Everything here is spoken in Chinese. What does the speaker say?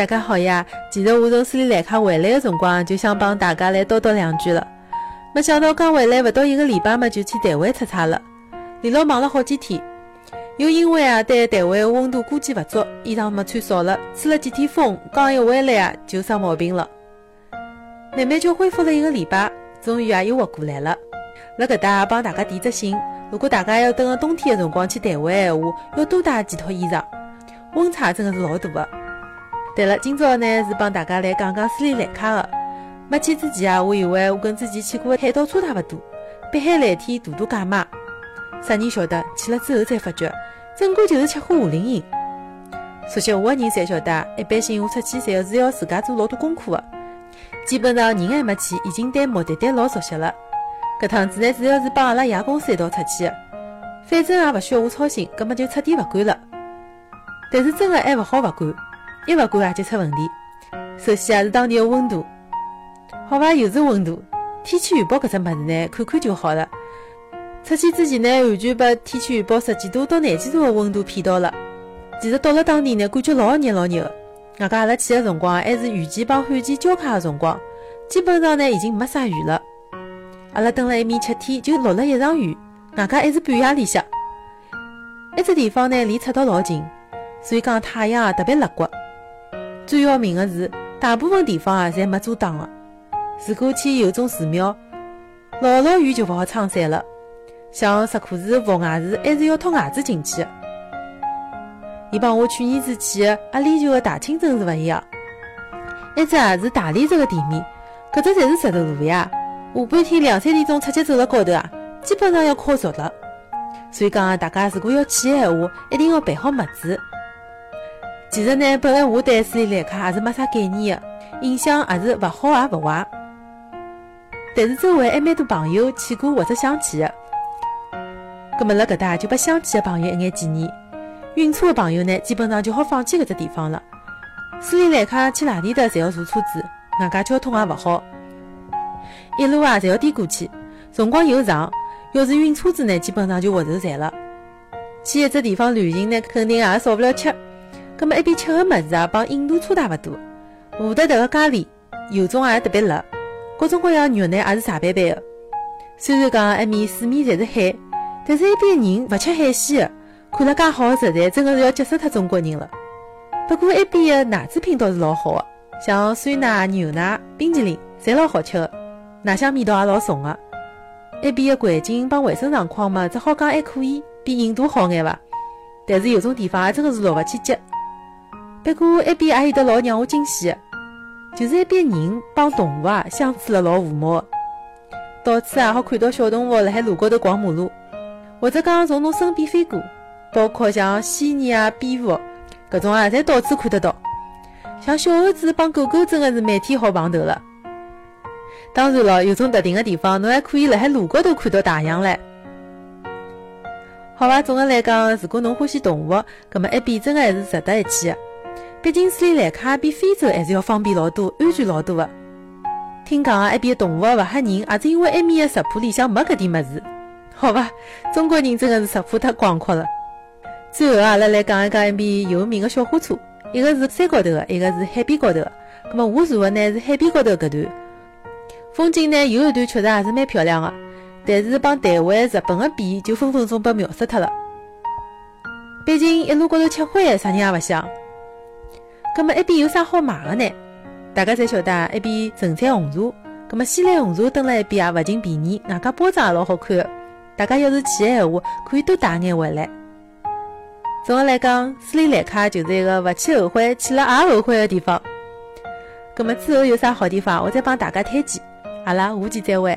大家好呀！其实我从斯里兰卡回来的辰光，就想帮大家来叨叨两句了。没想到刚回来不到一个礼拜嘛，就去台湾出差了，连牢忙了好几天。又因为啊，对台湾的温度估计不足，衣裳没穿少了，吹了几天风，刚一回来啊，就生毛病了。慢慢就恢复了一个礼拜，终于啊又活过来了。辣搿搭帮大家提只醒：如果大家要等个冬天的辰光去台湾闲话，要多带几套衣裳，温差真的是老大的。对了，今朝呢是帮大家来讲讲斯里兰卡的。没去之前啊，我以为我跟之前去过的海岛差勿多，碧海蓝天，度度假嘛。啥人晓得去了之后才发觉，整个就是吃喝夏令营。熟悉我的人侪晓得，一般性我出去侪是要自家做老多功课的。基本上人还没去，已经对目的地老熟悉了。搿趟子呢，主要是帮阿拉爷公司一道出去的，反正也勿需要我操心，葛末就彻底勿管了。但是真的还勿好勿管，一勿管啊就出问题。首先啊是当地的温度。好吧，又是温度。天气预报搿只物事呢，看看就好了。出去之前呢，完全被天气预报十几度到廿几度的温度骗到了。其实到了当地呢，感觉老热老热的。外加阿拉去的辰光还是雨季帮旱季交叉的辰光，基本上呢已经没啥雨了。阿拉蹲了一面七天，就落了一场雨，外加还是半夜里向。一只地方呢离赤道老近，所以讲太阳啊特别辣骨。最要命的是，大部分地方啊侪没遮挡的。如果去有种寺庙，落落雨就勿好撑伞了。像石窟寺、佛牙寺，还是要脱鞋子进去的。伊帮我去年子去的阿联酋的大清真是勿一样，一只啊是大理石的地面，搿只侪是石头路呀。下半天两三点钟出去走辣高头啊，基本上要靠熟了。所以讲啊，大家如果要去的闲话，一定要备好物子。其实呢，本来我对斯里兰卡也是没啥概念的，印象也是勿好也勿坏。但是周围还蛮多朋友去过或者想去的，葛末辣搿搭就拨想去的朋友一眼建议。晕车的朋友呢，基本上就好放弃搿只地方了。斯里兰卡去哪里的侪要坐车子，外加交通也勿好，一路啊侪要颠过去，辰光又长。要是晕车子呢，基本上就活受残了。去一只地方旅行呢，肯定也少勿了吃。葛么一边吃个物事啊，帮印度差大勿多。胡德迭个咖喱，油种也特别辣。各种各样肉呢，也是茶斑斑的。虽然讲埃面四面侪是海，但是一边人勿吃海鲜的，看了介好的食材，真的是要急死脱中国人了。不过一边的奶制品倒是老好的，像酸奶、牛奶、冰淇淋，侪老好吃的，奶香味道也老重的。一边的环境帮卫生状况嘛，只好讲还可以，比印度好眼伐。但是有种地方也真的是落勿去脚。不过一边也有得老让我惊喜的。就是一边人帮动物啊相处了老和睦，到处啊好看到小动物辣海路高头逛马路，或者讲从侬身边飞过，包括像蜥蜴啊、蝙蝠，搿种啊侪到处看得到。像小猴子帮狗狗真的是每天好碰头了。当然了，有种特定的地方，侬还可以辣海路高头看到大象唻。好伐，总的来讲，如果侬欢喜动物，葛末一边真的还是值得一去的。毕竟斯里兰卡比非洲还是要方便老多、安全老多的。听讲啊，埃边动物勿吓人，也是因为埃面的食谱里向没搿点物事。好吧，中国人真的是食谱太广阔了。最后阿拉来讲一讲埃边有名的小火车，一个是山高头的，一个是海边高头的。那么我坐的呢是海边高头搿段，风景呢有一段确实还是蛮漂亮的，但是帮台湾、日本的比，就分分钟被秒杀脱了。毕竟一路高头吃灰，啥人也勿想。葛么一边有啥好买的呢？大家侪晓得，一边神采红茶，葛么西兰红茶蹲辣一边也勿仅便宜，外加包装也老好看。大家要是去的闲话，可以多带眼回来。总的来讲，斯里兰卡就是一个勿去后悔，去了也后悔的地方。葛么之后有啥好地方，我再帮大家推荐。阿拉下期再会。